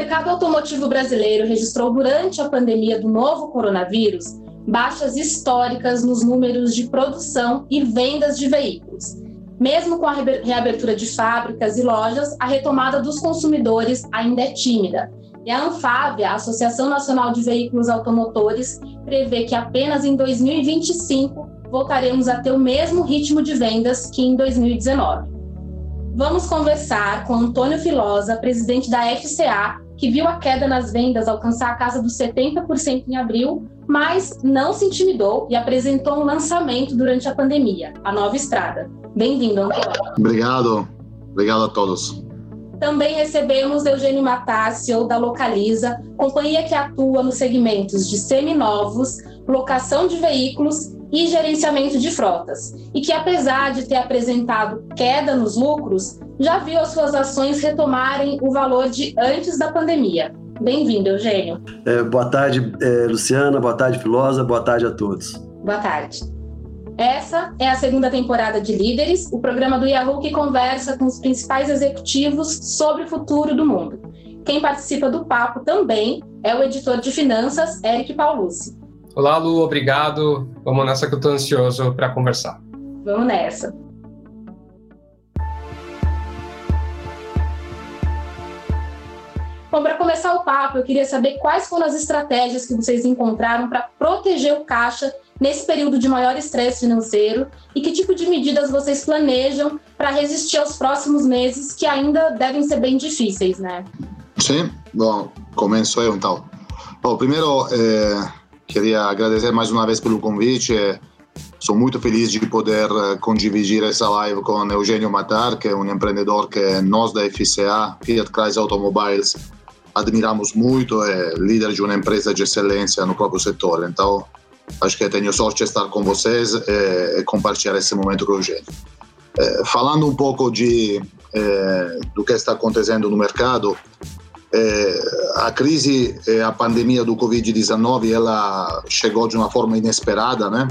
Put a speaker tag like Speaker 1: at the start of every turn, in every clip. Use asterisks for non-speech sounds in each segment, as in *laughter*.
Speaker 1: mercado automotivo brasileiro registrou durante a pandemia do novo coronavírus baixas históricas nos números de produção e vendas de veículos. Mesmo com a reabertura de fábricas e lojas, a retomada dos consumidores ainda é tímida. E a Anfávia, a Associação Nacional de Veículos Automotores, prevê que apenas em 2025 voltaremos a ter o mesmo ritmo de vendas que em 2019. Vamos conversar com Antônio Filosa, presidente da FCA, que viu a queda nas vendas alcançar a casa dos 70% em abril, mas não se intimidou e apresentou um lançamento durante a pandemia, a Nova Estrada. Bem-vindo, Antônio.
Speaker 2: Obrigado. Obrigado a todos.
Speaker 1: Também recebemos Eugênio Matácio, da Localiza, companhia que atua nos segmentos de seminovos, locação de veículos e gerenciamento de frotas, e que, apesar de ter apresentado queda nos lucros, já viu as suas ações retomarem o valor de antes da pandemia. Bem-vindo, Eugênio.
Speaker 3: É, boa tarde, é, Luciana, boa tarde, Filosa, boa tarde a todos.
Speaker 1: Boa tarde. Essa é a segunda temporada de Líderes, o programa do Yahoo que conversa com os principais executivos sobre o futuro do mundo. Quem participa do papo também é o editor de finanças, Eric Paulucci.
Speaker 4: Olá, Lu, obrigado. Vamos nessa que eu estou ansioso para conversar.
Speaker 1: Vamos nessa. Bom, para começar o papo, eu queria saber quais foram as estratégias que vocês encontraram para proteger o caixa nesse período de maior estresse financeiro e que tipo de medidas vocês planejam para resistir aos próximos meses que ainda devem ser bem difíceis, né?
Speaker 2: Sim, bom, começo eu então. Bom, primeiro, eh, Queria agradecer mais uma vez pelo convite. Sou muito feliz de poder eh, condividir essa live com Eugênio Matar, que é um empreendedor que nós da FCA, Fiat Chrysler Automobiles, admiramos muito, é líder de uma empresa de excelência no próprio setor. Então, acho que tenho sorte de estar com vocês e, compartilhar esse momento com o Eugênio. É, falando um pouco de, é, do que está acontecendo no mercado, é, a crise, é, a pandemia do Covid-19, ela chegou de uma forma inesperada, né?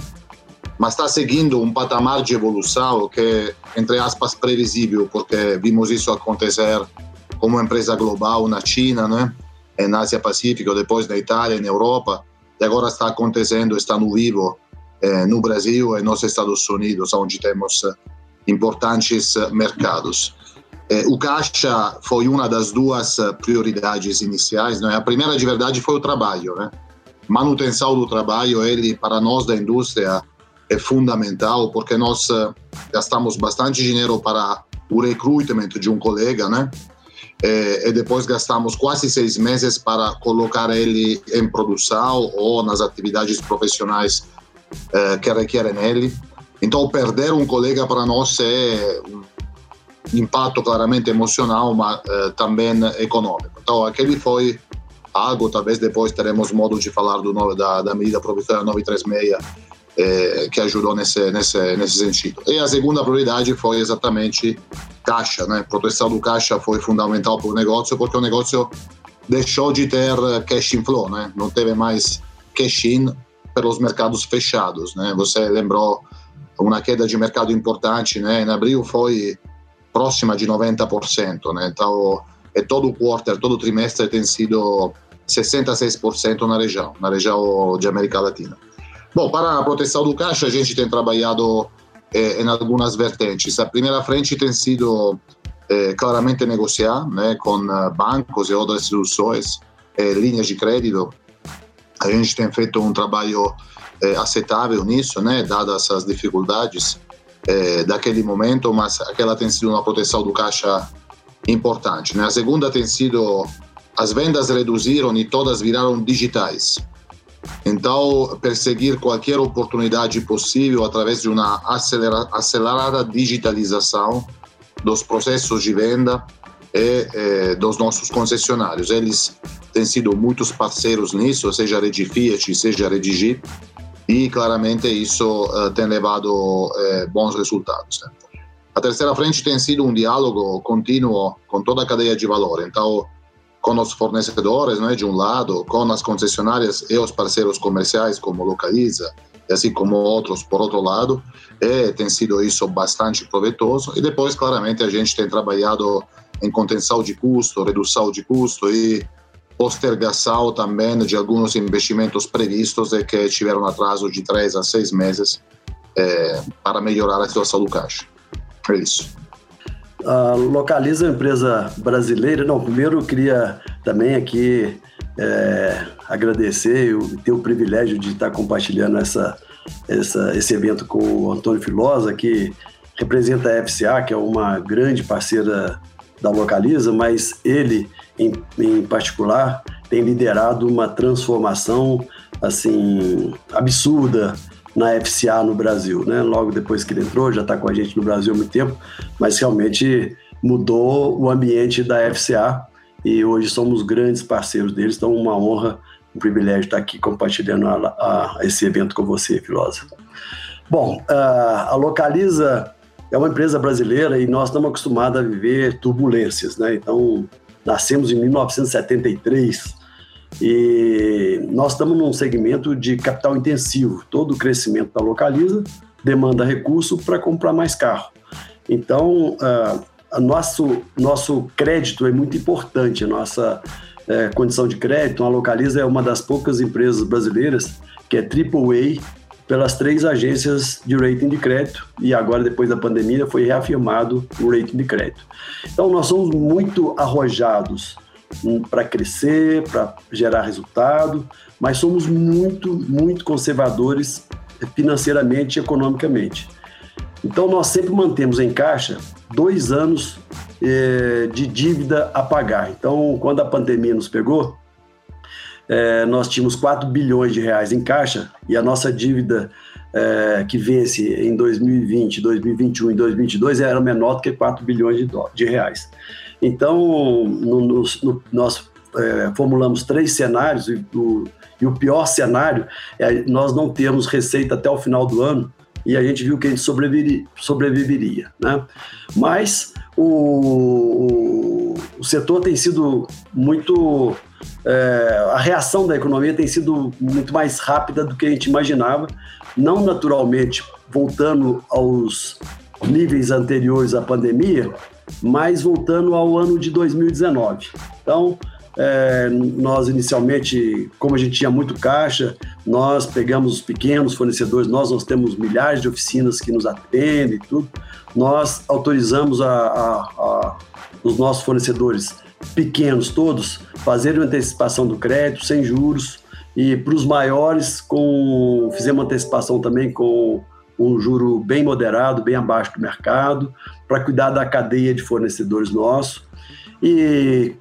Speaker 2: Mas está seguindo um patamar de evolução que é, entre aspas, previsível, porque vimos isso acontecer como empresa global na China, né? Na Ásia Pacífico, depois na Itália, na Europa, e agora está acontecendo, está no vivo eh, no Brasil e nos Estados Unidos, onde temos importantes mercados. O caixa foi uma das duas eh, prioridades iniciais. Né? A primeira, de verdade, foi o trabalho. Né? Manutenção do trabalho, ele, para nós da indústria, é fundamental, porque nós eh, gastamos bastante dinheiro para o recrutamento de um colega, né? E depois gastamos quase seis meses para colocar ele em produção ou nas atividades profissionais que requerem ele. Então, perder um colega para nós é impatto claramente emocional, mas eh, também econômico. Então, aquele foi algo, talvez depois teremos modo de falar do, da, da medida provisória 936, eh, que ajudou nesse, nesse, nesse sentido. E a segunda prioridade foi exatamente caixa, né? Proteção do caixa foi fundamental para o negócio, porque o negócio deixou de ter cash inflow, né? Não teve mais cash in pelos mercados fechados, né? Você lembrou uma queda de mercado importante, né? Em abril foi próxima de 90%, né? Então, é todo quarter, todo trimestre tem sido 66% na região, na região de América Latina. Bom, para a proteção do caixa, a gente tem trabalhado eh, em algumas vertentes. A primeira frente tem sido eh, claramente negociar né, com bancos e outras instituições eh, linhas de crédito. A gente tem feito um trabalho eh, aceitável nisso, né, dadas as dificuldades é, daquele momento, mas aquela tem sido uma proteção do caixa importante. Né? A segunda tem sido as vendas reduziram e todas viraram digitais. Então, perseguir qualquer oportunidade possível através de uma acelerada digitalização dos processos de venda e eh, dos nossos concessionários. Eles têm sido muitos parceiros nisso, seja a Rede Fiat, seja a Rede Jeep, e claramente isso uh, tem levado uh, bons resultados. Né? A terceira frente tem sido um diálogo contínuo com toda a cadeia de valor, então com os fornecedores, né, de um lado, com as concessionárias e os parceiros comerciais como Localiza, e assim como outros por outro lado, e tem sido isso bastante proveitoso. E depois, claramente, a gente tem trabalhado em contenção de custo, redução de custo e postergação também de alguns investimentos previstos e que tiveram atraso de três a seis meses é, para melhorar a situação do caixa. É isso.
Speaker 3: A Localiza é uma empresa brasileira. Não, primeiro eu queria também aqui é, agradecer e ter o privilégio de estar compartilhando essa, essa, esse evento com o Antônio Filosa, que representa a FCA, que é uma grande parceira da Localiza, mas ele, em, em particular, tem liderado uma transformação assim absurda na FCA no Brasil, né? Logo depois que ele entrou, já está com a gente no Brasil há muito tempo, mas realmente mudou o ambiente da FCA e hoje somos grandes parceiros deles, então uma honra, um privilégio estar aqui compartilhando a, a, esse evento com você, Filosa. Bom, a Localiza é uma empresa brasileira e nós estamos acostumados a viver turbulências, né? Então, nascemos em 1973 e nós estamos num segmento de capital intensivo. Todo o crescimento da Localiza demanda recurso para comprar mais carro. Então, uh, nosso, nosso crédito é muito importante, a nossa uh, condição de crédito. A Localiza é uma das poucas empresas brasileiras que é AAA pelas três agências de rating de crédito e agora, depois da pandemia, foi reafirmado o rating de crédito. Então, nós somos muito arrojados hum, para crescer, para gerar resultado, mas somos muito, muito conservadores financeiramente e economicamente. Então, nós sempre mantemos em caixa dois anos eh, de dívida a pagar. Então, quando a pandemia nos pegou, é, nós tínhamos 4 bilhões de reais em caixa e a nossa dívida é, que vence em 2020, 2021 e 2022 era menor do que 4 bilhões de, de reais. Então, no, no, nós é, formulamos três cenários e o, e o pior cenário é nós não termos receita até o final do ano e a gente viu que a gente sobreviveria, sobreviveria né? Mas o, o, setor tem sido muito. É, a reação da economia tem sido muito mais rápida do que a gente imaginava, não naturalmente voltando aos níveis anteriores à pandemia, mas voltando ao ano de 2019. Então, é, nós inicialmente, como a gente tinha muito caixa, nós pegamos os pequenos fornecedores, nós, nós temos milhares de oficinas que nos atendem e tudo, nós autorizamos a, a, a, os nossos fornecedores pequenos todos fazerem antecipação do crédito sem juros e para os maiores com fizemos antecipação também com um juro bem moderado, bem abaixo do mercado, para cuidar da cadeia de fornecedores nossos. E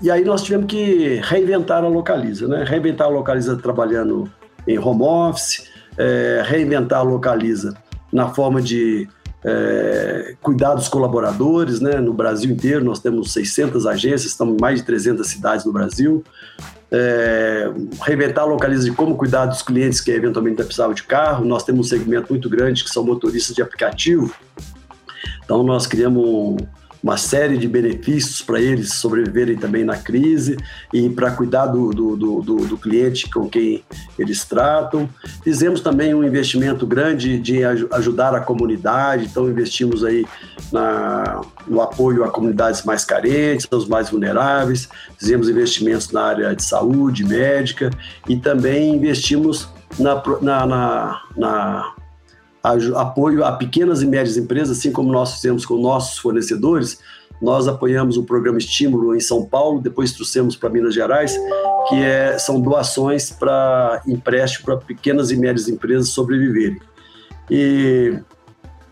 Speaker 3: e aí nós tivemos que reinventar a Localiza, né? Reinventar a Localiza trabalhando em home office, é, reinventar a Localiza na forma de é, cuidar dos colaboradores, né? No Brasil inteiro nós temos 600 agências, estamos em mais de 300 cidades no Brasil. É, reinventar Localiza de como cuidar dos clientes que eventualmente precisavam de carro. Nós temos um segmento muito grande que são motoristas de aplicativo. Então nós criamos uma série de benefícios para eles sobreviverem também na crise e para cuidar do, do, do, do, cliente com quem eles tratam. Fizemos também um investimento grande de ajudar a comunidade, então investimos aí na, no apoio a comunidades mais carentes, aos mais vulneráveis, fizemos investimentos na área de saúde, médica e também investimos na, na, na, na apoio a pequenas e médias empresas, assim como nós fizemos com nossos fornecedores. Nós apoiamos o programa Estímulo em São Paulo, depois trouxemos para Minas Gerais, que é, são doações para empréstimo para pequenas e médias empresas sobreviverem. E,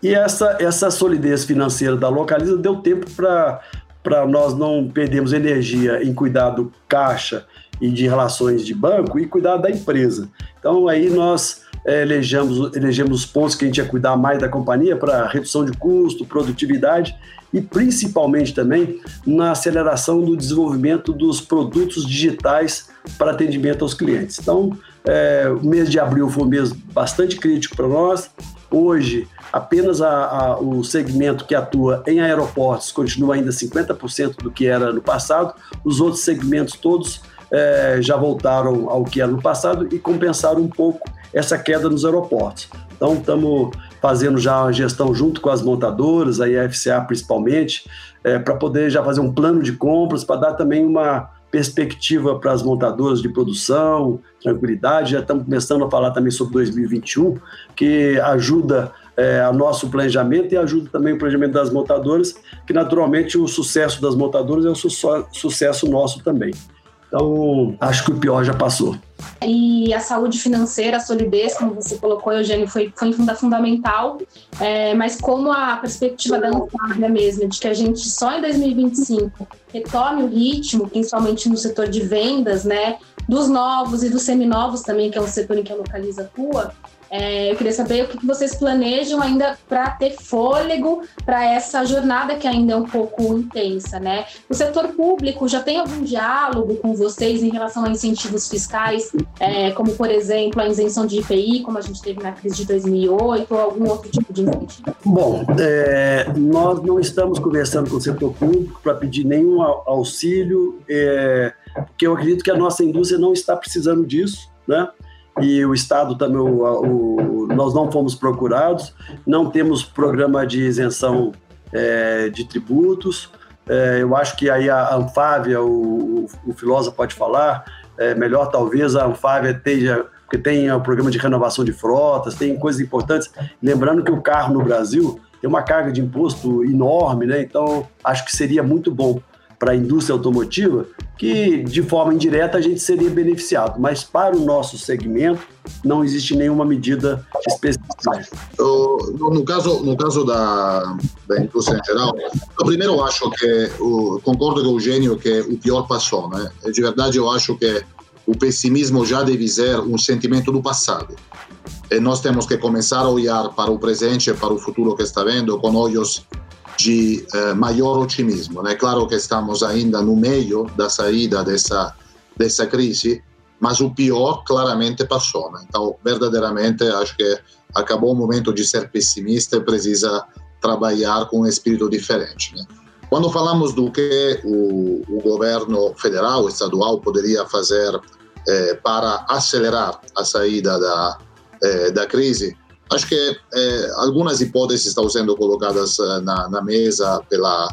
Speaker 3: e essa, essa solidez financeira da Localiza deu tempo para nós não perdermos energia em cuidar do caixa e de relações de banco e cuidar da empresa. Então aí nós é, elegemos, elegemos os pontos que a gente ia cuidar mais da companhia para redução de custo, produtividade e principalmente também na aceleração do desenvolvimento dos produtos digitais para atendimento aos clientes. Então, é, o mês de abril foi um mês bastante crítico para nós. Hoje, apenas a, a, o segmento que atua em aeroportos continua ainda 50% do que era no passado. Os outros segmentos todos é, já voltaram ao que era no passado e compensaram um pouco essa queda nos aeroportos. Então, estamos fazendo já a gestão junto com as montadoras, a FCA principalmente, é, para poder já fazer um plano de compras, para dar também uma, perspectiva para as montadoras de produção, tranquilidade. Já estamos começando a falar também sobre 2021, que ajuda é, a nosso planejamento e ajuda também o planejamento das montadoras, que naturalmente o sucesso das montadoras é o su sucesso nosso também. Então, acho que o pior já passou.
Speaker 1: E a saúde financeira, a solidez, como você colocou, Eugênio, foi, foi fundamental. É, mas como a perspectiva da Anfávia mesmo, de que a gente só em 2025 retome o ritmo, principalmente no setor de vendas, né, dos novos e dos seminovos também, que é um setor em que a Localiza atua, é, eu queria saber o que vocês planejam ainda para ter fôlego para essa jornada que ainda é um pouco intensa, né? O setor público já tem algum diálogo com vocês em relação a incentivos fiscais, é, como por exemplo a isenção de IPI, como a gente teve na crise de 2008, ou algum outro tipo de incentivo?
Speaker 3: Bom, é, nós não estamos conversando com o setor público para pedir nenhum auxílio, é, porque eu acredito que a nossa indústria não está precisando disso, né? E o Estado também, o, o, nós não fomos procurados, não temos programa de isenção é, de tributos. É, eu acho que aí a Anfávia, o, o, filósofo pode falar, é melhor talvez a Anfávia esteja, porque tem o programa de renovação de frotas, tem coisas importantes. Lembrando que o carro no Brasil tem uma carga de imposto enorme, né? então acho que seria muito bom para a indústria automotiva, que de forma indireta a gente seria beneficiado, mas para o nosso segmento não existe nenhuma medida específica.
Speaker 2: No, no caso, no caso da, da indústria em geral, eu primeiro acho que, concordo com o Eugênio que o pior passou, né? De verdade eu acho que o pessimismo já deve ser um sentimento do passado. E nós temos que começar a olhar para o presente e para o futuro que está vendo com olhos de eh, maior otimismo. É claro que estamos ainda no meio da saída dessa, dessa crise, mas o pior claramente passou. Né? Então, verdadeiramente, acho que acabou o momento de ser pessimista e precisa trabalhar com um espírito diferente. Né? Quando falamos do que o, o governo federal, estadual, poderia fazer eh, para acelerar a saída da, eh, da crise, Acho que é, algumas hipóteses estão sendo colocadas eh, na, na mesa pela,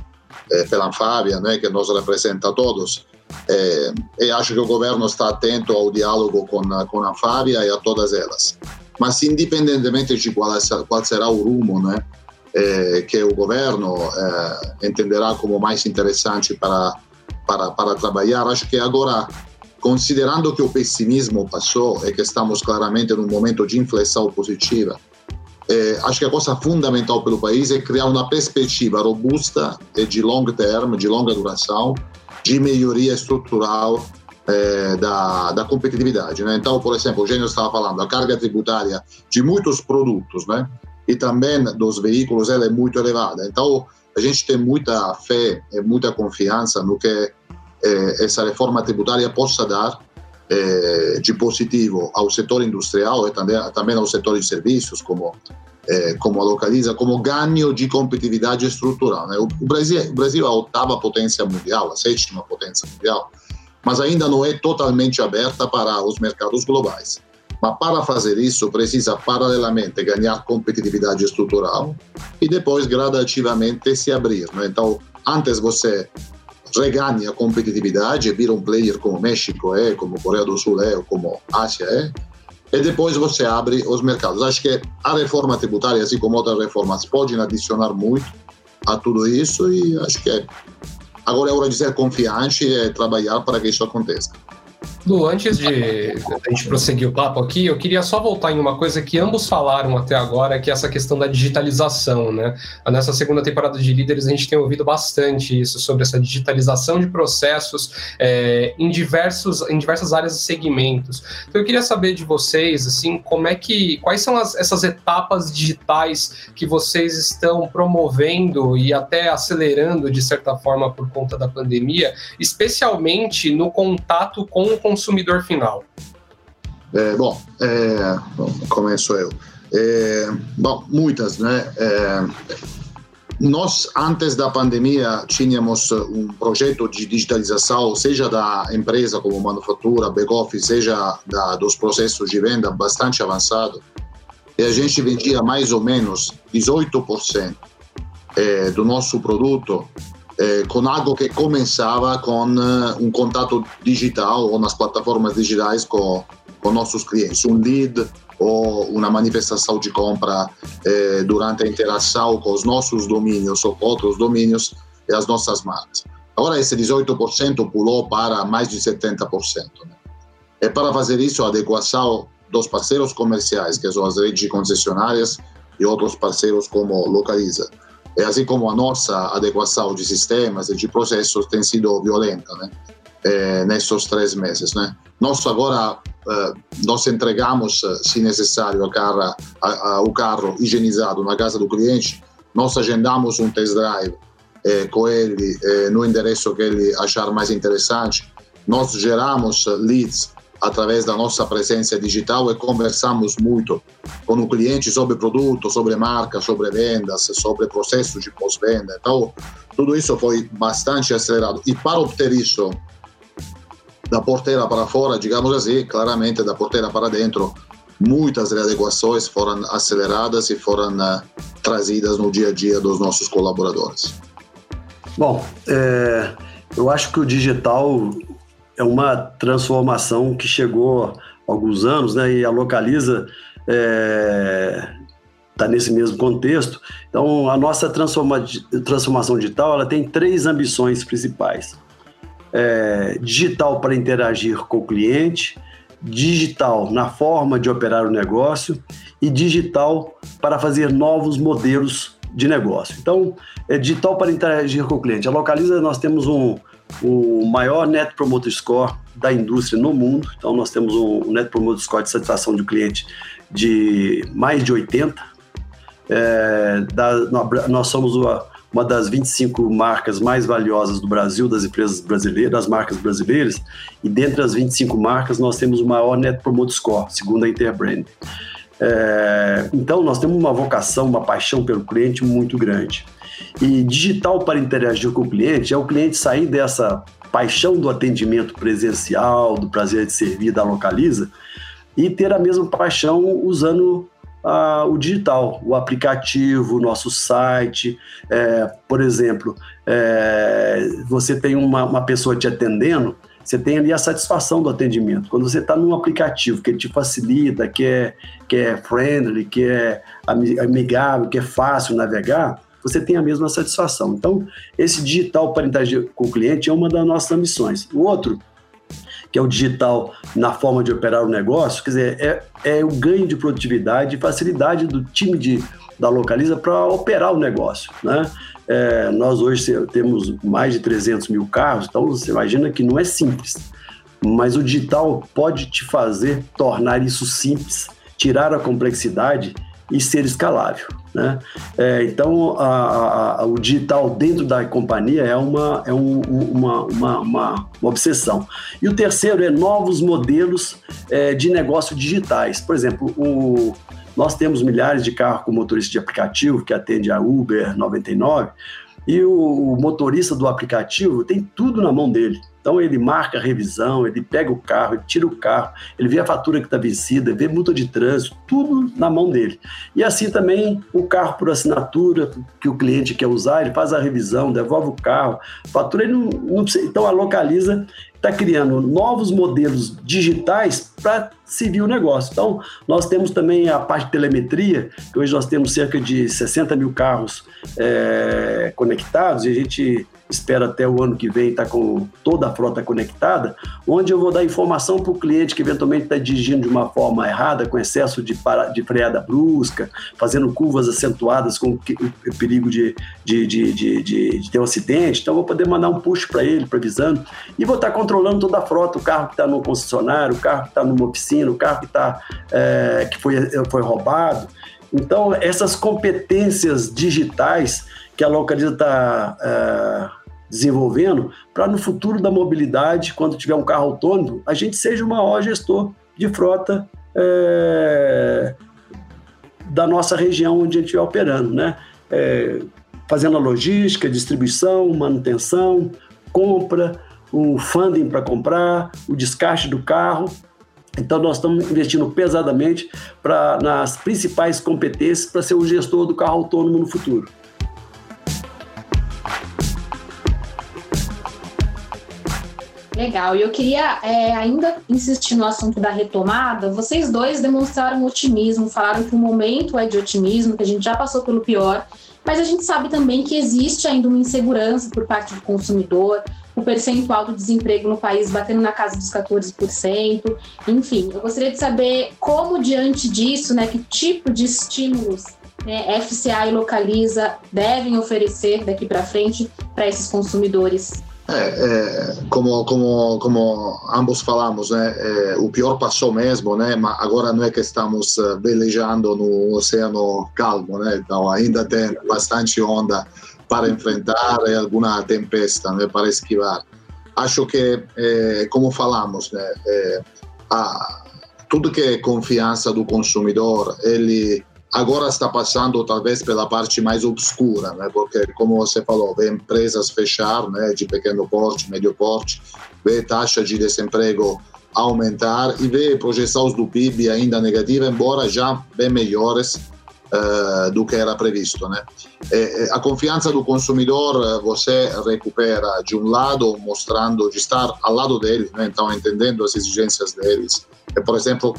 Speaker 2: é, pela Anfávia, né, que nos representa a todos. É, e acho que o governo está atento ao diálogo com, com a Anfávia e a todas elas. Mas, independentemente de qual, qual será o rumo né, é, que o governo entenderá como mais interessante para, para, para trabalhar, acho que agora considerando que o pessimismo passou e que estamos claramente num momento de inflexão positiva, eh, acho que a coisa fundamental pelo país é criar uma perspectiva robusta e de long term, de longa duração, de melhoria estrutural eh, da, da, competitividade. Né? Então, por exemplo, o Gênio estava falando, a carga tributária de muitos produtos né? e também dos veículos ela é muito elevada. Então, a gente tem muita fé e muita confiança no que eh, essa reforma tributária possa dar eh, de positivo ao setor industrial e também, também ao setor de serviços, como, eh, como a localiza, como ganho de competitividade estrutural. Né? O, Brasil, o Brasil é a oitava potência mundial, a sétima potência mundial, mas ainda não é totalmente aberta para os mercados globais. Mas para fazer isso, precisa paralelamente ganhar competitividade estrutural e depois gradativamente se abrir. Né? Então, antes você reganha a competitividade, vira um player como México é, como Coreia do Sul é, ou como Ásia é, e depois você abre os mercados. Acho que a reforma tributária, assim como outras reformas, podem adicionar muito a tudo isso e acho que é, agora é hora de ser confiante e trabalhar para que isso aconteça.
Speaker 4: Lu, antes de a gente prosseguir o papo aqui, eu queria só voltar em uma coisa que ambos falaram até agora, que é essa questão da digitalização, né? Nessa segunda temporada de Líderes, a gente tem ouvido bastante isso, sobre essa digitalização de processos é, em, diversos, em diversas áreas e segmentos. Então, eu queria saber de vocês, assim, como é que, quais são as, essas etapas digitais que vocês estão promovendo e até acelerando, de certa forma, por conta da pandemia, especialmente no contato com o consumidor final?
Speaker 2: É, bom, é, começo eu. É, bom, muitas, né? É, nós, antes da pandemia, tínhamos um projeto de digitalização, seja da empresa como manufatura, back-office, seja da, dos processos de venda bastante avançado. E a gente vendia mais ou menos 18% é, do nosso produto eh, com algo que começava com um contato digital ou nas plataformas digitais com, com nossos clientes, um lead ou uma manifestação de compra eh, durante a interação com os nossos domínios ou outros domínios e as nossas marcas. Agora esse 18% pulou para mais de 70%. Né? E para fazer isso, a adequação dos parceiros comerciais, que são as redes concessionárias e outros parceiros como Localiza, assim como a nossa adequação de sistemas e de processos tem sido violenta, né? É, nesses três meses, né? Nós agora eh, nós entregamos, se necessário, a carro, a, a, o carro higienizado na casa do cliente, nós agendamos um test drive eh, com ele eh, no endereço que ele achar mais interessante, nós geramos leads através da nossa presença digital e conversamos muito com o cliente sobre produto, sobre marca, sobre vendas, sobre processo de pós-venda. Então, tudo isso foi bastante acelerado. E para obter isso da porteira para fora, digamos assim, claramente da porteira para dentro, muitas readequações foram aceleradas e foram uh, trazidas no dia a dia dos nossos colaboradores.
Speaker 3: Bom, é, eu acho que o digital é uma transformação que chegou há alguns anos, né? E a Localiza está é, tá nesse mesmo contexto. Então, a nossa transforma, transformação digital ela tem três ambições principais: é, digital para interagir com o cliente, digital na forma de operar o negócio e digital para fazer novos modelos de negócio. Então, é digital para interagir com o cliente. A Localiza, nós temos um, o maior Net Promoter Score da indústria no mundo. Então, nós temos um Net Promoter Score de satisfação do cliente de mais de 80. É, da, nós somos uma, uma das 25 marcas mais valiosas do Brasil, das empresas brasileiras, das marcas brasileiras, e dentre as 25 marcas nós temos o maior Net Promoter Score, segundo a Interbrand. É, então, nós temos uma vocação, uma paixão pelo cliente muito grande. E digital para interagir com o cliente é o cliente sair dessa paixão do atendimento presencial, do prazer de servir da Localiza, e ter a mesma paixão usando o digital, o aplicativo, o nosso site. É, por exemplo, é, você tem uma, uma pessoa te atendendo, você tem ali a satisfação do atendimento. Quando você está num aplicativo que te facilita, que é, que é friendly, que é amigável, que é fácil navegar, você tem a mesma satisfação. Então, esse digital para interagir com o cliente é uma das nossas missões. O outro, que é o digital na forma de operar o negócio, quer dizer, é, é o ganho de produtividade e facilidade do time de, da Localiza para operar o negócio, né? É, nós hoje temos mais de 300 mil carros, então você imagina que não é simples. Mas o digital pode te fazer tornar isso simples, tirar a complexidade e ser escalável. Né? É, então, a, a, o digital dentro da companhia é, uma, é um, uma, uma, uma, obsessão. E o terceiro é novos modelos é, de negócio digitais. Por exemplo, o, nós temos milhares de carros com motorista de aplicativo que atende a Uber 99 e o motorista do aplicativo tem tudo na mão dele. Então ele marca a revisão, ele pega o carro, ele tira o carro, ele vê a fatura que está vencida, vê multa de trânsito, tudo na mão dele. E assim também o carro por assinatura que o cliente quer usar, ele faz a revisão, devolve o carro, fatura ele não, não precisa, então a localiza está criando novos modelos digitais para servir o negócio. Então, nós temos também a parte de telemetria, que hoje nós temos cerca de 60 mil carros é, conectados, e a gente espera até o ano que vem estar tá com toda a frota conectada, onde eu vou dar informação para o cliente que eventualmente está dirigindo de uma forma errada, com excesso de, para, de freada brusca, fazendo curvas acentuadas com o perigo de, de, de, de, de ter um acidente. Então, vou poder mandar um push para ele, previsando, e vou estar tá controlando toda a frota, o carro que está no concessionário, o carro que está numa oficina, o carro que, tá, é, que foi, foi roubado. Então, essas competências digitais que a Localiza está é, desenvolvendo para no futuro da mobilidade, quando tiver um carro autônomo, a gente seja o maior gestor de frota é, da nossa região onde a gente estiver operando, né? É, fazendo a logística, distribuição, manutenção, compra, o funding para comprar, o descarte do carro. Então, nós estamos investindo pesadamente pra, nas principais competências para ser o gestor do carro autônomo no futuro.
Speaker 1: Legal. E eu queria é, ainda insistir no assunto da retomada. Vocês dois demonstraram otimismo, falaram que o momento é de otimismo, que a gente já passou pelo pior, mas a gente sabe também que existe ainda uma insegurança por parte do consumidor, o percentual do desemprego no país batendo na casa dos 14%. Enfim, eu gostaria de saber como, diante disso, né, que tipo de estímulos né, FCA e Localiza devem oferecer daqui para frente para esses consumidores?
Speaker 2: É, é, como, como, como ambos falamos, né, é, o pior passou mesmo, né, mas agora não é que estamos eh, velejando no oceano calmo, né, então ainda tem bastante onda para enfrentar alguma tempesta, né, para esquivar. Acho que, é, como falamos, né, é, a, tudo que é confiança do consumidor, ele agora está passando talvez pela parte mais obscura, né? porque como você falou, vê empresas fechar, né? de pequeno porte, médio porte, vê taxa de desemprego aumentar e vê projeções do PIB ainda negativas, embora já bem melhores uh, do que era previsto. Né? E, a confiança do consumidor você recupera de um lado mostrando de estar ao lado dele, né? então entendendo as exigências deles. E, por exemplo,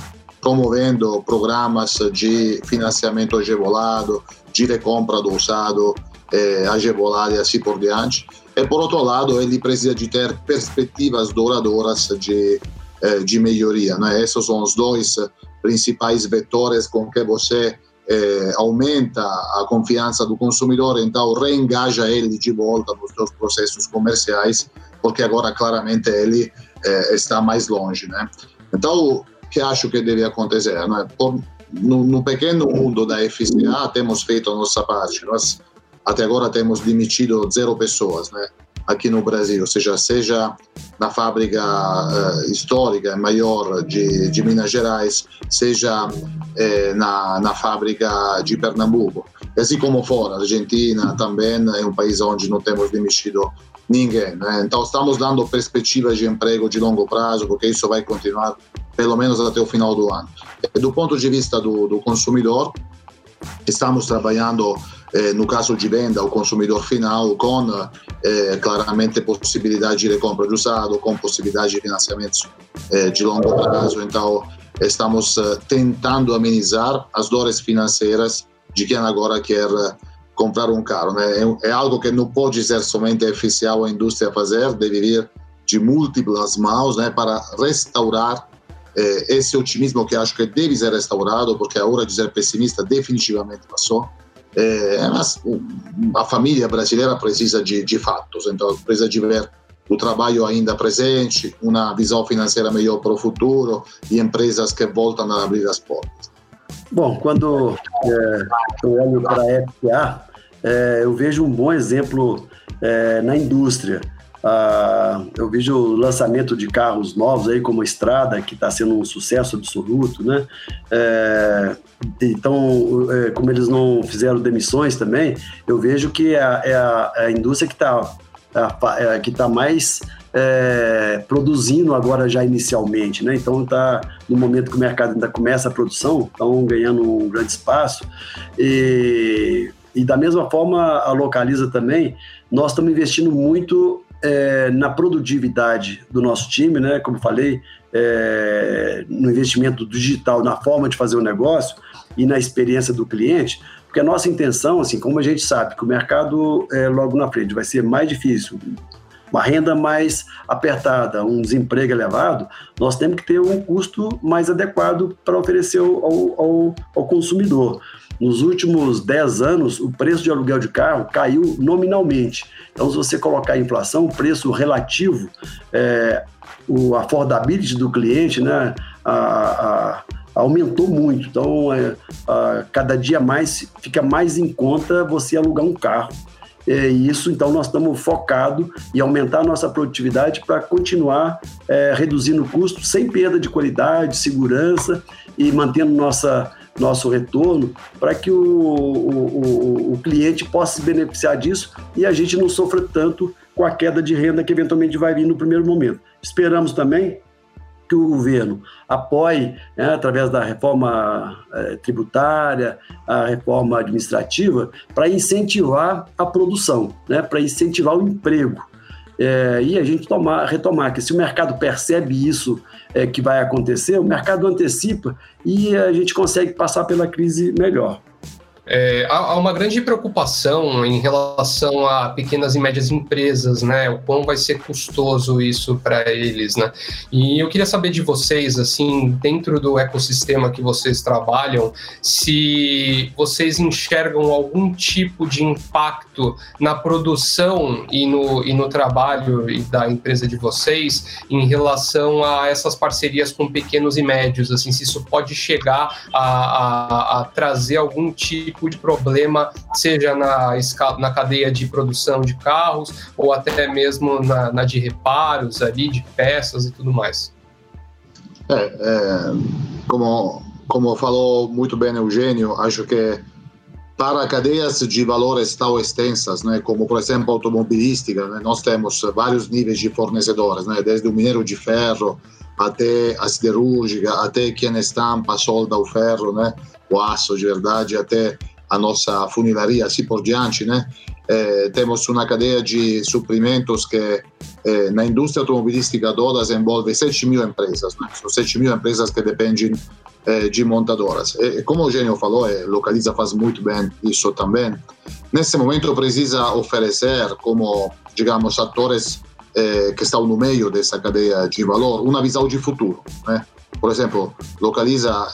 Speaker 2: promovendo programas de financiamento agevolado, de recompra do usado eh, agevolado e assim por diante. E, por outro lado, ele precisa de ter perspectivas duradouras de, eh, de melhoria. Né? Esses são os dois principais vetores com que você eh, aumenta a confiança do consumidor, então reengaja ele de volta nos seus processos comerciais, porque agora claramente ele eh, está mais longe. Né? Então, que acho que deve acontecer. Né? Por, no, no, pequeno mundo da FCA temos feito a nossa parte. Nós até agora temos demitido zero pessoas, né? Aqui no Brasil, ou seja, seja na fábrica uh, histórica maior de, de Minas Gerais, seja eh, na, na fábrica de Pernambuco. Assim como fora, Argentina também é um país onde não temos demitido ninguém. Né? Então, estamos dando perspectivas de emprego de longo prazo, porque isso vai continuar pelo menos até o final do ano. Do ponto de vista do, do consumidor, estamos trabalhando eh, no caso de venda ao consumidor final com eh, claramente possibilidade de recompra de usado, com possibilidade de financiamentos eh, de longo prazo. Então, estamos eh, tentando amenizar as dores financeiras de quem agora quer comprar um carro. Né? É, é, algo que não pode ser somente oficial a indústria fazer, deve vir de múltiplas mãos né, para restaurar eh, esse otimismo que acho que deve ser restaurado, porque a hora de ser pessimista definitivamente passou. Eh, mas a família brasileira precisa de, de fatos, então precisa de ver o trabalho ainda presente, uma visão financeira melhor para o futuro e empresas que voltam a abrir as portas.
Speaker 3: Bom, quando é, eu olho para a FTA, é, eu vejo um bom exemplo é, na indústria. Ah, eu vejo o lançamento de carros novos aí, como a Estrada, que está sendo um sucesso absoluto, né? É, então, é, como eles não fizeram demissões também, eu vejo que é a, é a, é a indústria que está é, que tá mais é, produzindo agora já inicialmente, né? Então está no momento que o mercado ainda começa a produção, estão ganhando um grande espaço e, e da mesma forma a Localiza também, nós estamos investindo muito é, na produtividade do nosso time, né? Como falei, é, no investimento digital, na forma de fazer o negócio e na experiência do cliente, porque a nossa intenção, assim, como a gente sabe que o mercado é, logo na frente vai ser mais difícil, uma renda mais apertada, um desemprego elevado, nós temos que ter um custo mais adequado para oferecer ao, ao, ao consumidor. Nos últimos 10 anos, o preço de aluguel de carro caiu nominalmente. Então, se você colocar a inflação, o preço relativo, é, o affordability do cliente, né, a, a, aumentou muito. Então, é, a, cada dia mais fica mais em conta você alugar um carro. É, isso, então, nós estamos focados em aumentar a nossa produtividade para continuar é, reduzindo o custo sem perda de qualidade, segurança e mantendo nossa nosso retorno para que o, o, o, cliente possa se beneficiar disso e a gente não sofra tanto com a queda de renda que eventualmente vai vir no primeiro momento. Esperamos também que o governo apoie, né, através da reforma é, tributária, a reforma administrativa, para incentivar a produção, né, para incentivar o emprego. é, e a gente tomar, retomar que se o mercado percebe isso é, que vai acontecer, o mercado antecipa e a gente consegue passar pela crise melhor.
Speaker 4: É, há, uma grande preocupação em relação a pequenas e médias empresas, né? O quão vai ser custoso isso para eles, né? E eu queria saber de vocês, assim, dentro do ecossistema que vocês trabalham, se vocês enxergam algum tipo de impacto na produção e no, e no trabalho da empresa de vocês em relação a essas parcerias com pequenos e médios, assim, se isso pode chegar a, a, a trazer algum tipo tipo de problema, seja na, na cadeia de produção de carros ou até mesmo na, na de reparos ali, de peças e tudo mais.
Speaker 2: É, é, como, como falou muito bem Eugênio, acho que para cadeias de valores tão extensas, né, como por exemplo automobilística, né, nós temos vários níveis de fornecedores, né, desde o mineiro de ferro até a siderúrgica, até quem estampa, solda o ferro, né, o aço de verdade, até a nossa funilaria, assim por diante, né? Eh, temos uma cadeia de suprimentos que eh, na indústria automobilística toda envolve 7 mil empresas, né? são 7 mil empresas que dependem eh, de montadoras. E, como o Eugênio falou, e Localiza faz muito bem isso também, nesse momento precisa oferecer como, digamos, atores que estão no meio dessa cadeia de valor, uma visão de futuro, né? Por exemplo, Localiza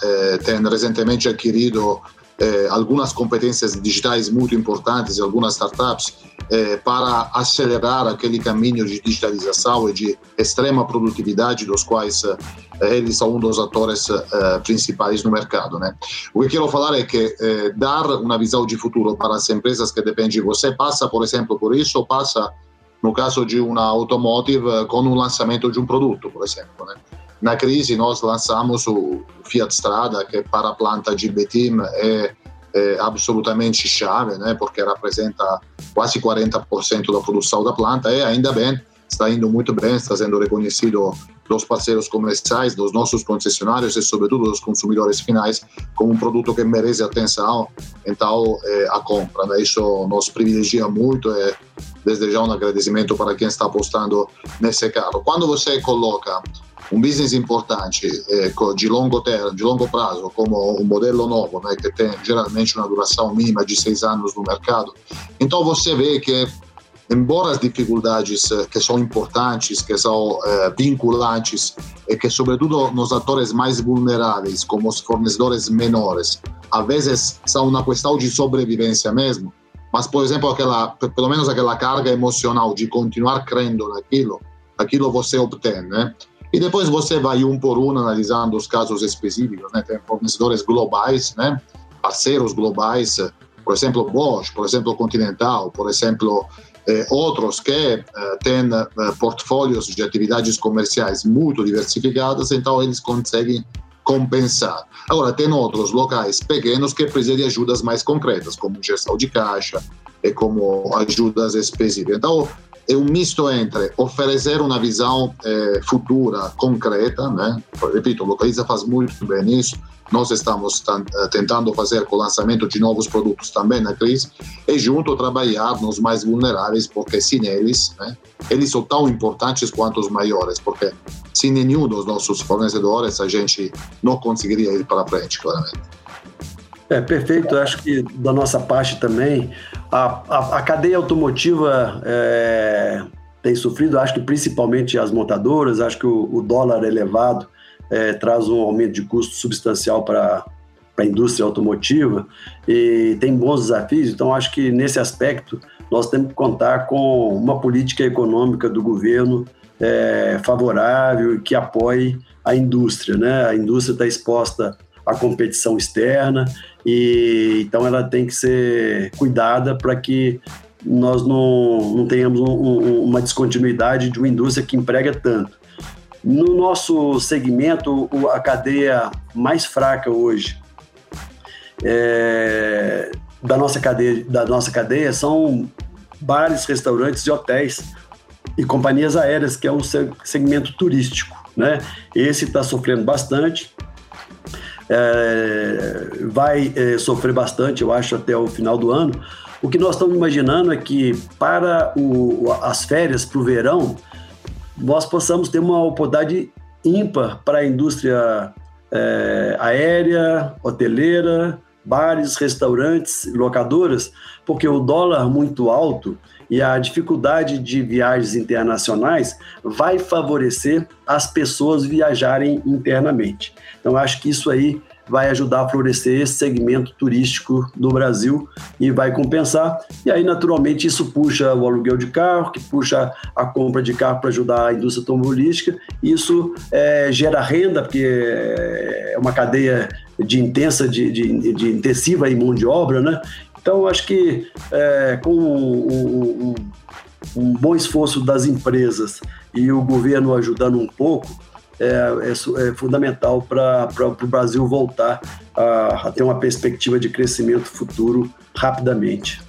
Speaker 2: tem recentemente adquirido eh, algumas competências digitais muito importantes em algumas startups eh, para acelerar aquele caminho de digitalização e de extrema produtividade dos quais eh, eles são um dos atores eh, principais no mercado. Né? O que quero falar é que eh, dar uma visão de futuro para as empresas que dependem de você passa, por exemplo, por isso, passa no caso de uma automotive com o lançamento de um produto, por exemplo. Né? Na crise nós lançamos o Fiat Strada, que para a planta Betim é, é absolutamente chave, né, porque representa quase 40% da produção da planta e ainda bem, está indo muito bem, está sendo reconhecido dos parceiros comerciais, dos nossos concessionários e sobretudo dos consumidores finais como um produto que merece atenção, então é, a compra. Né? Isso nos privilegia muito e desde já um agradecimento para quem está apostando nesse carro. Quando você coloca um business importante ecco, de longo termo, de longo prazo, como um modelo novo, né, que tem geralmente uma duração mínima de seis anos no mercado, então você vê que embora as dificuldades que são importantes, que são eh, vinculantes e que sobretudo nos atores mais vulneráveis, como os fornecedores menores, às vezes são uma questão de sobrevivência mesmo, mas por exemplo pelo menos aquela carga emocional de continuar crendo naquilo, aquilo você obtém, né? E depois você vai um por um analisando os casos específicos, né? Tem fornecedores globais, né? Parceiros globais, por exemplo, Bosch, por exemplo, Continental, por exemplo, eh, outros que eh, têm eh, portfólios de atividades comerciais muito diversificadas, então eles conseguem compensar. Agora, tem outros locais pequenos que precisam de ajudas mais concretas, como gestão de caixa e como ajudas específicas. Então, é um misto entre oferecer uma visão eh, futura, concreta, né? Repito, Localiza faz muito bem isso. Nós estamos eh, tentando fazer com o lançamento de novos produtos também na crise e junto trabalhar nos mais vulneráveis, porque sem eles, né, eles são tão importantes quanto os maiores, porque sem nenhum dos nossos fornecedores a gente não conseguiria ir para frente, claramente.
Speaker 3: É perfeito. Acho que da nossa parte também a, a, a cadeia automotiva é, tem sofrido. Acho que principalmente as montadoras. Acho que o, o dólar elevado é, traz um aumento de custo substancial para a indústria automotiva e tem bons desafios. Então acho que nesse aspecto nós temos que contar com uma política econômica do governo é, favorável que apoie a indústria. Né? A indústria está exposta à competição externa e então ela tem que ser cuidada para que nós não, não tenhamos um, um, uma descontinuidade de uma indústria que emprega tanto. No nosso segmento, a cadeia mais fraca hoje é, da, nossa cadeia, da nossa cadeia são bares, restaurantes e hotéis e companhias aéreas, que é um segmento turístico. Né? Esse está sofrendo bastante é, vai é, sofrer bastante, eu acho, até o final do ano, O que nós estamos imaginando é que para o, as férias, para o verão, nós possamos ter uma oportunidade ímpar para a indústria é, aérea, hoteleira, bares, restaurantes, locadoras, porque o dólar muito alto e a dificuldade de viagens internacionais vai favorecer as pessoas viajarem internamente. Então, acho que isso aí vai ajudar a florescer esse segmento turístico do Brasil e vai compensar. E aí, naturalmente, isso puxa o aluguel de carro, que puxa a compra de carro para ajudar a indústria automobilística. Isso é, gera renda, porque é uma cadeia de intensa, de, de, de intensiva em mão de obra, né? Então, acho que é, com um, bom esforço das empresas e o governo ajudando um pouco, é, é, é fundamental para o Brasil voltar a, a ter uma perspectiva de crescimento futuro rapidamente.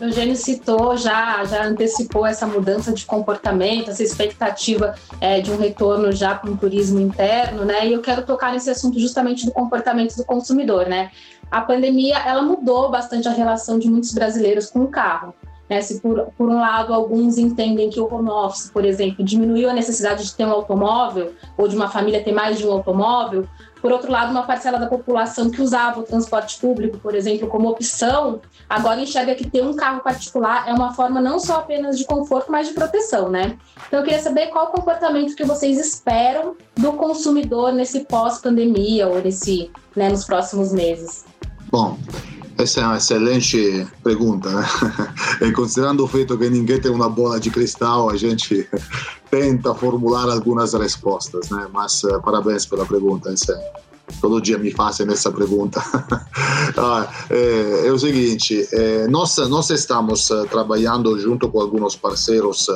Speaker 1: Eugênio citou, já, já antecipou essa mudança de comportamento, essa expectativa é, de um retorno já para um turismo interno, né? E eu quero tocar nesse assunto justamente do comportamento do consumidor, né? A pandemia, ela mudou bastante a relação de muitos brasileiros com o carro. Né? Se por, por um lado alguns entendem que o home office, por exemplo, diminuiu a necessidade de ter um automóvel ou de uma família ter mais de um automóvel, por outro lado, uma parcela da população que usava o transporte público, por exemplo, como opção, agora enxerga que ter um carro particular é uma forma não só apenas de conforto, mas de proteção, né? Então eu queria saber qual o comportamento que vocês esperam do consumidor nesse pós-pandemia ou nesse, né, nos próximos meses.
Speaker 2: Bom, essa é uma excelente pergunta, né? *laughs* E considerando o feito que ninguém tem uma bola de cristal, a gente *laughs* tenta formular algumas respostas, né? Mas uh, parabéns pela pergunta, essa é, todo dia me fazem essa pergunta. *laughs* ah, é, é, o seguinte, é, nós, nós estamos trabalhando junto com alguns parceiros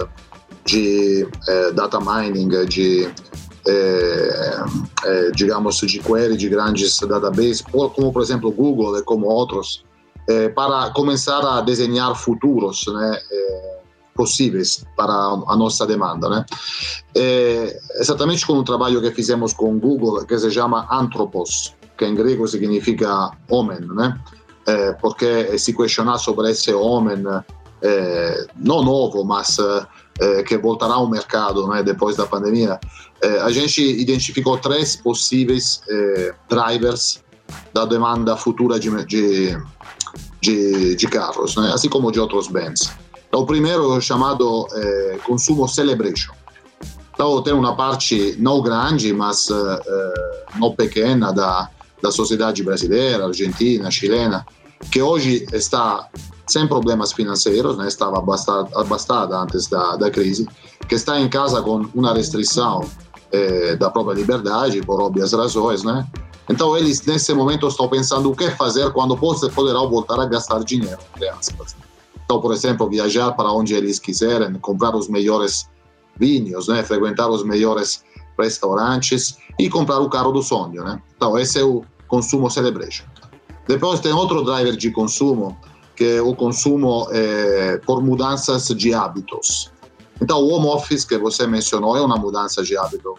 Speaker 2: de data mining, de é, digamos, de query de grandes databases, como por exemplo Google e como outros, é, para começar a desenhar futuros né, é, possíveis para a nossa demanda. Né? Exatamente como o trabalho que fizemos com Google, que se chama Anthropos, que em grego significa homem, né? Porque se questionar sobre esse homem, não novo, mas que voltará ao mercado né, depois da pandemia, é, a gente identificou três possíveis é, drivers da demanda futura de, de, de, de carros, né, assim como de outros bens. Então, o primeiro é chamado consumo celebration. Então, tem uma parte não grande, mas não pequena da, da sociedade brasileira, argentina, chilena, que hoje está sem problemas financeiros, né, estava abastada antes da, da crise, que está em casa com uma restrição eh, da própria liberdade, por óbvias razões, né? Então, eles, nesse momento, estão pensando o que fazer quando poderão voltar a gastar dinheiro. Então, por exemplo, viajar para onde eles quiserem, comprar os melhores vinhos, né? frequentar os melhores restaurantes e comprar o carro do sonho. Né? Então, esse é o consumo celebration. Depois tem outro driver de consumo que é o consumo é, por mudanças de hábitos. Então, o home office que você mencionou é uma mudança de hábito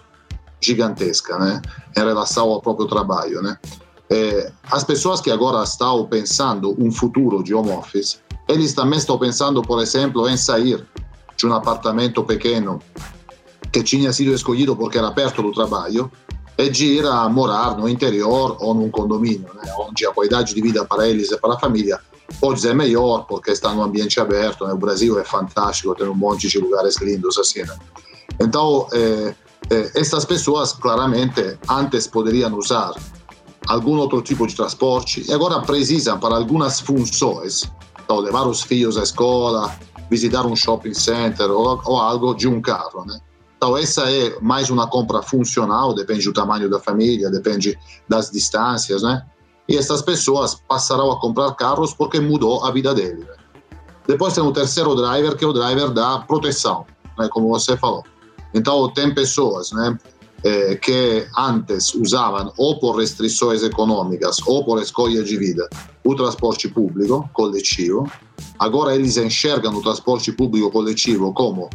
Speaker 2: gigantesca, né, em relação ao próprio trabalho, né. É, as pessoas que agora estão pensando um futuro de home office, eles também estão pensando, por exemplo, em sair de um apartamento pequeno que tinha sido escolhido porque era perto do trabalho e de ir a morar no interior ou num condomínio, né, onde a qualidade de vida para eles e para a família pode ser melhor porque está no ambiente aberto. Né? O Brasil é fantástico, tem um monte de lugares lindos assim. Né? Então, eh, eh, essas pessoas claramente antes poderiam usar algum outro tipo de transporte e agora precisam para algumas funções, então levar os filhos à escola, visitar um shopping center ou, ou algo de um carro, né? Então essa é mais uma compra funcional, depende do tamanho da família, depende das distâncias, né? e essas pessoas passarão a comprar carros porque mudou a vida dele. Né? Depois tem o terceiro driver, que é o driver da proteção, né, como você falou. Então, tem pessoas né, eh, que antes usavam ou por restrições econômicas ou por escolha de vida o transporte público coletivo. Agora eles enxergam o transporte público coletivo como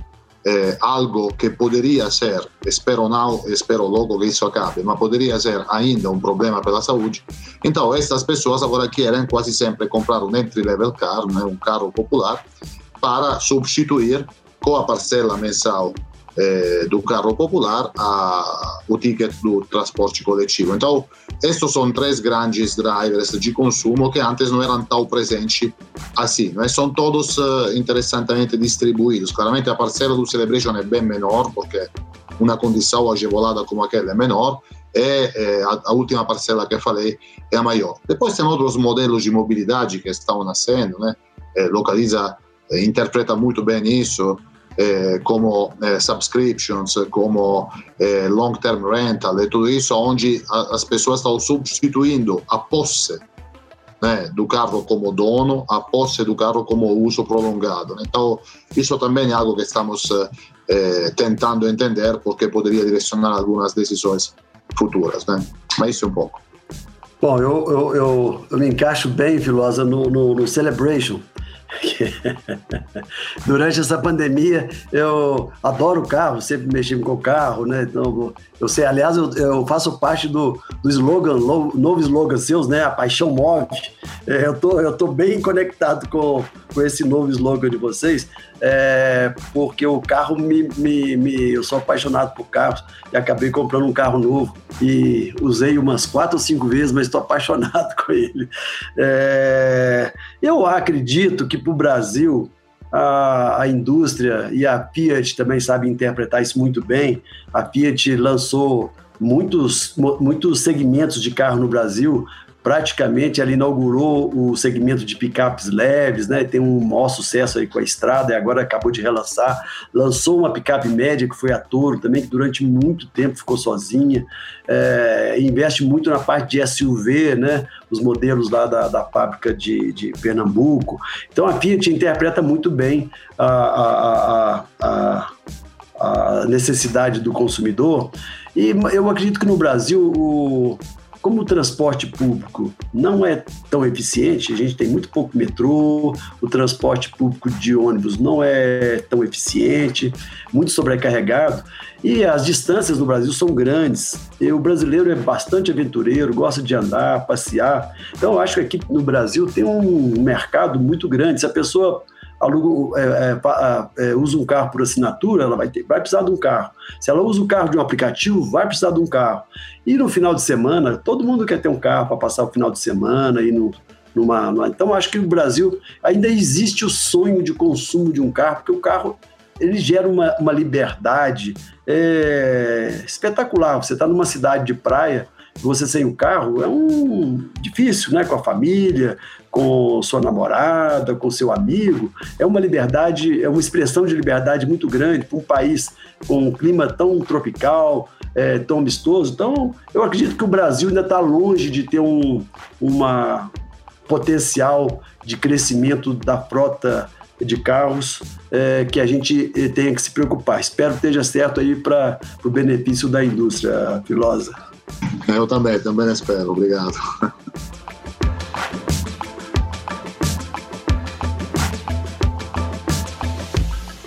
Speaker 2: é, algo que poderia ser, espero não, espero logo que isso acabe, mas poderia ser ainda um problema para a saúde. Então, essas pessoas agora querem quase sempre comprar um entry-level car, né, um carro popular, para substituir com a parcela mensal eh, do carro popular a, o ticket do transporte coletivo. Então, estes são três grandes drivers de consumo que antes não eram tão presentes assim. Né? São todos uh, interessantemente distribuídos. Claramente, a parcela do Celebration é bem menor, porque uma condição agevolada como aquela é menor, e eh, a, a, última parcela que falei é a maior. Depois tem outros modelos de mobilidade que estão nascendo, né? Eh, localiza, interpreta muito bem isso, eh, como eh, subscriptions, como eh, long-term rental e tudo isso, onde as pessoas estão substituindo a posse né, do carro como dono, a posse do carro como uso prolongado. Então, isso também é algo que estamos eh, tentando entender, porque poderia direcionar algumas decisões futuras. Né? Mas isso é um pouco.
Speaker 3: Bom, eu, eu, eu, eu me encaixo bem, Filosa, no, no, no Celebration *laughs* Durante essa pandemia, eu adoro carro, sempre mexi com carro, né? Então, eu sei, aliás, eu, eu faço parte do, do slogan, novo slogan seus, né? A paixão move. É, eu tô, eu tô bem conectado com, com esse novo slogan de vocês, é, porque o carro me, me, me, Eu sou apaixonado por carros e acabei comprando um carro novo e usei umas quatro ou cinco vezes, mas estou apaixonado *laughs* com ele. É, eu acredito que para o Brasil a, a, indústria e a Fiat também sabe interpretar isso muito bem. A Fiat lançou muitos, muitos segmentos de carro no Brasil. Praticamente ela inaugurou o segmento de picapes leves, né? Tem um maior sucesso aí com a estrada e agora acabou de relançar. Lançou uma picape média que foi a Toro também, que durante muito tempo ficou sozinha. É, investe muito na parte de SUV, né? Os modelos lá da, da fábrica de, de Pernambuco. Então a Fiat interpreta muito bem a, a, a, a necessidade do consumidor. E eu acredito que no Brasil o, como o transporte público não é tão eficiente, a gente tem muito pouco metrô, o transporte público de ônibus não é tão eficiente, muito sobrecarregado, e as distâncias no Brasil são grandes. E o brasileiro é bastante aventureiro, gosta de andar, passear. Então, eu acho que aqui no Brasil tem um mercado muito grande. Se a pessoa aluga, é, é, é, usa um carro por assinatura, ela vai, ter, vai precisar de um carro. Se ela usa o carro de um aplicativo, vai precisar de um carro. E no final de semana, todo mundo quer ter um carro para passar o final de semana e no, numa, numa, Então, acho que no Brasil ainda existe o sonho de consumo de um carro, porque o carro ele gera uma, uma liberdade é, espetacular. Você está numa cidade de praia, você sem o carro é um difícil, né? Com a família, com sua namorada, com seu amigo, é uma liberdade, é uma expressão de liberdade muito grande para um país com um clima tão tropical, é, tão amistoso. Então, eu acredito que o Brasil ainda está longe de ter um uma potencial de crescimento da frota de carros é, que a gente eh, tenha que se preocupar. Espero que esteja certo aí para o benefício da indústria, Filosa.
Speaker 2: Eu também, também espero. Obrigado.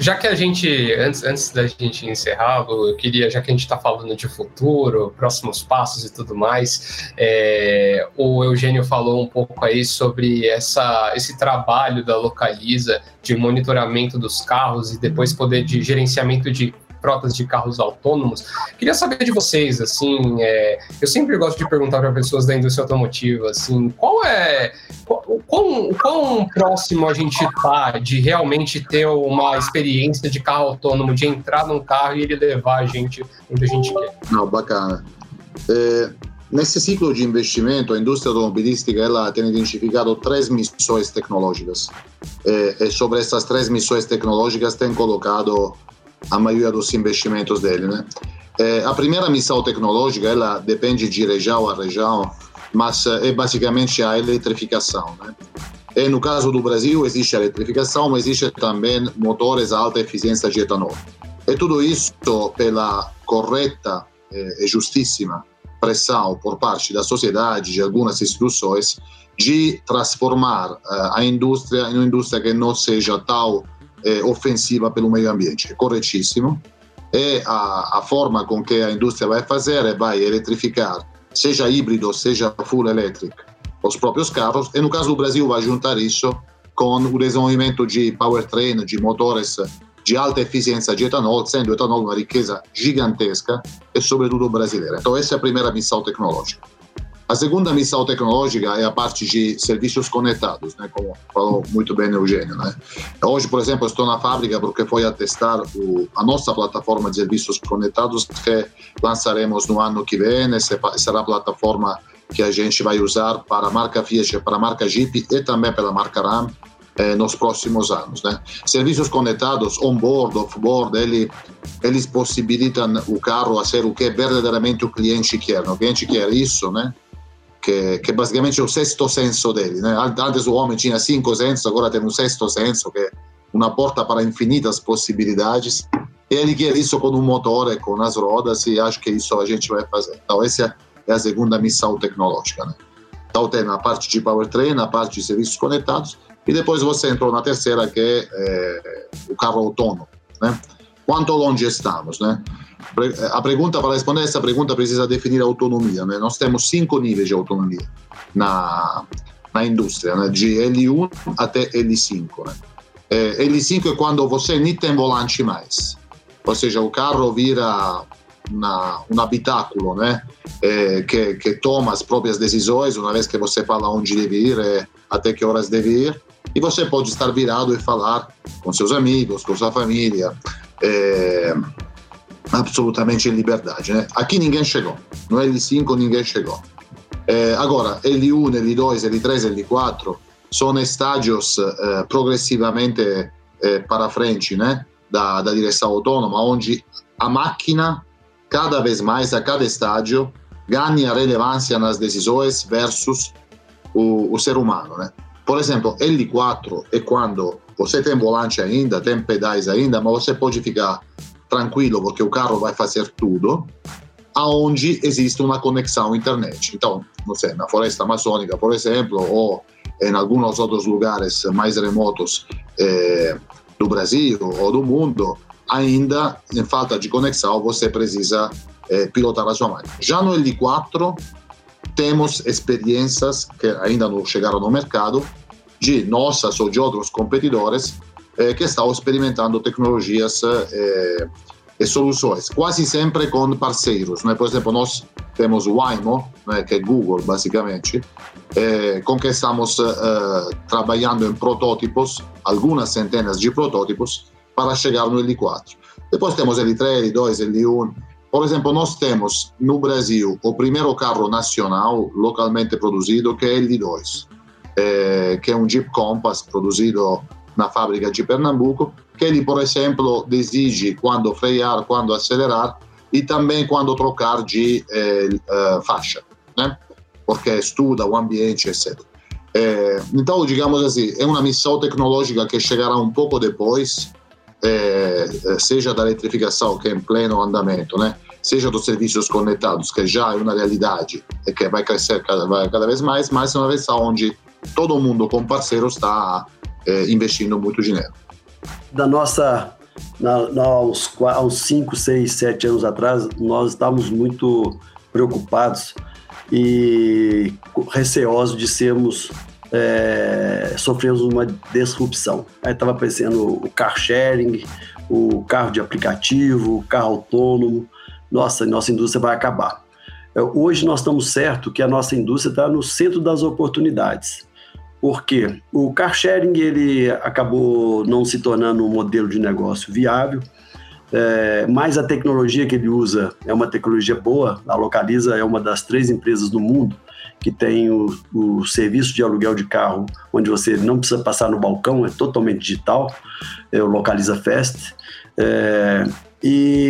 Speaker 4: já que a gente, antes, antes da gente encerrar, eu queria, já que a gente está falando de futuro, próximos passos e tudo mais, é, o Eugênio falou um pouco aí sobre essa, esse trabalho da Localiza de monitoramento dos carros e depois poder de gerenciamento de frotas de carros autônomos. Queria saber de vocês, assim, é, eu sempre gosto de perguntar para pessoas da indústria automotiva, assim, qual é, qual, quão, quão próximo a gente está de realmente ter uma experiência de carro autônomo, de entrar num carro e ele levar a gente onde a gente quer?
Speaker 2: Não, bacana. É, nesse ciclo de investimento, a indústria automobilística ela tem identificado três missões tecnológicas. É, e sobre essas três missões tecnológicas tem colocado a maioria dos investimentos dele, né? É, a primeira missão tecnológica, ela depende de região a região, mas é basicamente a eletrificação, né? E no caso do Brasil existe a eletrificação, mas existe também motores a alta eficiência de etanol. E tudo isso pela correta e justíssima pressão por parte da sociedade, de algumas instituições, de transformar a indústria em uma indústria que não seja tão é, ofensiva pelo meio ambiente. Corretíssimo. E a, a forma com que a indústria vai fazer é vai eletrificar, seja híbrido, seja full electric, os próprios carros. E no caso do Brasil vai juntar isso com o desenvolvimento de powertrain, de motores de alta eficiência de etanol, sendo etanol uma riqueza gigantesca e sobretudo brasileira. Então essa é a primeira missão tecnológica. A segunda missão tecnológica é a parte de serviços conectados, né, como falou muito bem Eugênio. Né? Hoje, por exemplo, estou na fábrica porque foi a testar o, a nossa plataforma de serviços conectados que lançaremos no ano que vem. Será a plataforma que a gente vai usar para a marca Fiat, para a marca Jeep e também pela marca Ram eh, nos próximos anos. Né? Serviços conectados, on-board, off-board, ele, eles possibilitam o carro a ser o que verdadeiramente o cliente quer. O cliente quer isso, né? Que, que basicamente o sexto senso dele. Né? Antes o homem tinha cinco sensos, agora tem um sexto senso, que é uma porta para infinitas possibilidades. E ele quer isso com um motor com as rodas, e acho que isso a gente vai fazer. Então, essa é a segunda missão tecnológica. Né? Então, tem a parte de powertrain, a parte de serviços conectados, e depois você entrou na terceira, que é, é o carro autônomo. Né? Quanto longe estamos? Né? A pergunta, para responder essa pergunta, precisa definir autonomia. Né? Nós temos cinco níveis de autonomia na, na indústria, né? de L1 até L5. Né? É, L5 é quando você nem tem volante mais. Ou seja, o carro vira uma, um habitáculo né? É, que, que toma as próprias decisões, uma vez que você fala onde deve ir, é, até que horas deve ir, e você pode estar virado e falar com seus amigos, com sua família. É, absolutamente em liberdade. Né? Aqui ninguém chegou, no L5 ninguém chegou. É, agora, L1, L2, L3, L4 são estágios eh, progressivamente eh, para frente né? da, da direção autônoma, onde a máquina, cada vez mais, a cada estágio, ganha relevância nas decisões versus o, o ser humano. Né? Por exemplo, L4 é quando você tem volante ainda, tem pedais ainda, mas você pode ficar tranquilo porque o carro vai fazer tudo, aonde existe uma conexão internet. Então, não sei, na floresta amazônica, por exemplo, ou em alguns outros lugares mais remotos eh, do Brasil ou do mundo, ainda em falta de conexão você precisa eh, pilotar a sua máquina. Já no L4 temos experiências que ainda não chegaram no mercado de nossas ou de outros competidores eh, estão experimentando tecnologias eh, e soluções, quase sempre com parceiros. Né? Exemplo, nós temos o Waymo, né, é Google, basicamente, eh, com que estamos eh, trabalhando em protótipos, algumas centenas de protótipos, para chegar no L4. Depois temos L3, L2, L1. Por exemplo, nós temos no Brasil o primeiro carro nacional localmente produzido, que é L2, eh, que é um Jeep Compass produzido na fábrica de Pernambuco, que ele, por exemplo, decide quando frear, quando acelerar e também quando trocar de eh, eh, faixa, né? Porque estuda o ambiente, etc. Eh, então, digamos assim, é uma missão tecnológica que chegará um pouco depois, eh, seja da eletrificação, que é em pleno andamento, né? seja dos serviços conectados, que já é uma realidade e que vai crescer cada, vai cada vez mais, mas é uma vez onde todo mundo com parceiros está é, investindo muito dinheiro.
Speaker 3: Da nossa, na, na, aos, uns 5, 6, 7 anos atrás, nós estávamos muito preocupados e receosos de sermos é, sofremos uma disrupção. Aí estava aparecendo o car sharing, o carro de aplicativo, o carro autônomo. Nossa, nossa indústria vai acabar. É, hoje nós estamos certos que a nossa indústria está no centro das oportunidades porque o car sharing ele acabou não se tornando um modelo de negócio viável, é, mas a tecnologia que ele usa é uma tecnologia boa. A Localiza é uma das três empresas do mundo que tem o, o serviço de aluguel de carro, onde você não precisa passar no balcão, é totalmente digital, é o Localiza Fest. É, e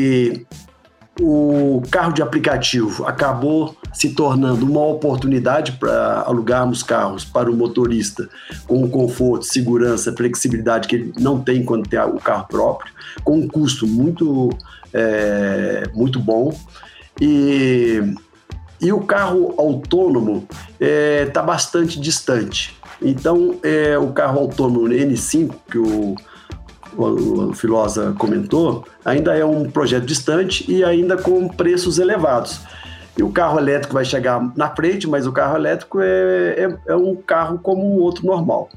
Speaker 3: carro de aplicativo acabou se tornando uma oportunidade para alugarmos carros para o motorista com conforto, segurança, flexibilidade que ele não tem quando tem o carro próprio, com um custo muito, é, muito bom. E, e o carro autônomo está é, tá bastante distante. Então, é, o carro autônomo N5, que o o, Filosa comentou, ainda é um projeto distante e ainda com preços elevados. E o carro elétrico vai chegar na frente, mas o carro elétrico é, é, é um carro como o outro normal.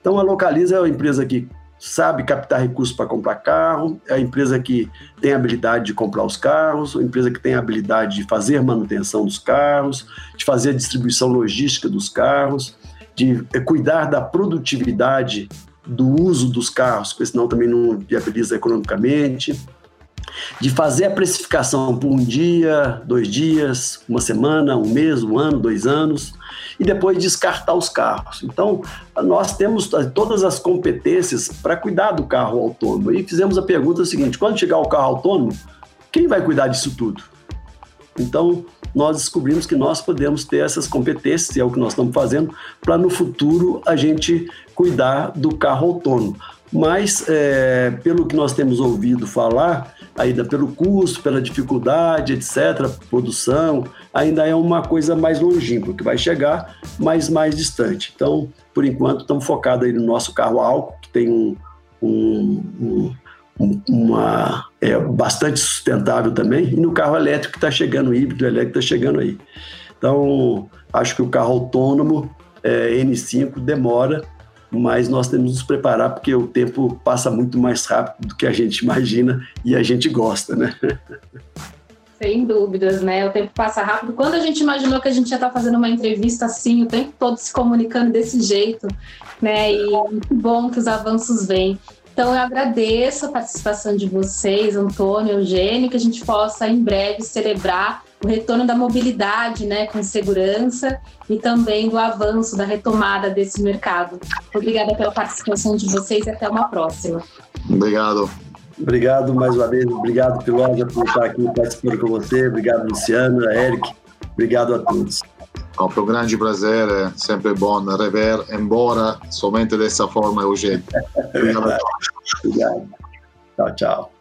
Speaker 3: Então a Localiza é uma empresa que sabe captar recursos para comprar carro, é a empresa que tem habilidade de comprar os carros, a empresa que tem habilidade de fazer manutenção dos carros, de fazer a distribuição logística dos carros, de cuidar da produtividade do uso dos carros, porque senão também não viabiliza economicamente de fazer a precificação por um dia, dois dias, uma semana, um mês, um ano, dois anos, e depois descartar os carros. Então, nós temos todas as competências para cuidar do carro autônomo. E fizemos a pergunta seguinte: quando chegar o carro autônomo, quem vai cuidar disso tudo? Então, nós descobrimos que nós podemos ter essas competências, e é o que nós estamos fazendo, para no futuro a gente cuidar do carro autônomo. Mas, é, pelo que nós temos ouvido falar, ainda pelo custo, pela dificuldade, etc., produção, ainda é uma coisa mais longínqua, que vai chegar, mas mais distante. Então, por enquanto, estamos focados aí no nosso carro álcool, que tem um, um, um uma é bastante sustentável também, e no carro elétrico que está chegando, o híbrido elétrico está chegando aí. Então, acho que o carro autônomo é, N5 demora, mas nós temos que nos preparar porque o tempo passa muito mais rápido do que a gente imagina e a gente gosta, né?
Speaker 1: Sem dúvidas, né? O tempo passa rápido. Quando a gente imaginou que a gente ia estar fazendo uma entrevista assim, o tempo todo se comunicando desse jeito, né? E bom que os avanços vêm. Então, eu agradeço a participação de vocês, Antônio, Eugênio, que a gente possa em breve celebrar o retorno da mobilidade, né, com segurança e também do avanço da retomada desse mercado. Obrigada pela participação de vocês e até uma próxima.
Speaker 2: Obrigado.
Speaker 3: Obrigado mais uma vez, obrigado Pilosa por estar aqui participando com você, obrigado Luciana, Eric, obrigado a todos.
Speaker 2: É um grande prazer, é sempre bom rever, embora somente dessa forma, Eugênio.
Speaker 3: Obrigado. obrigado. Tchau, tchau.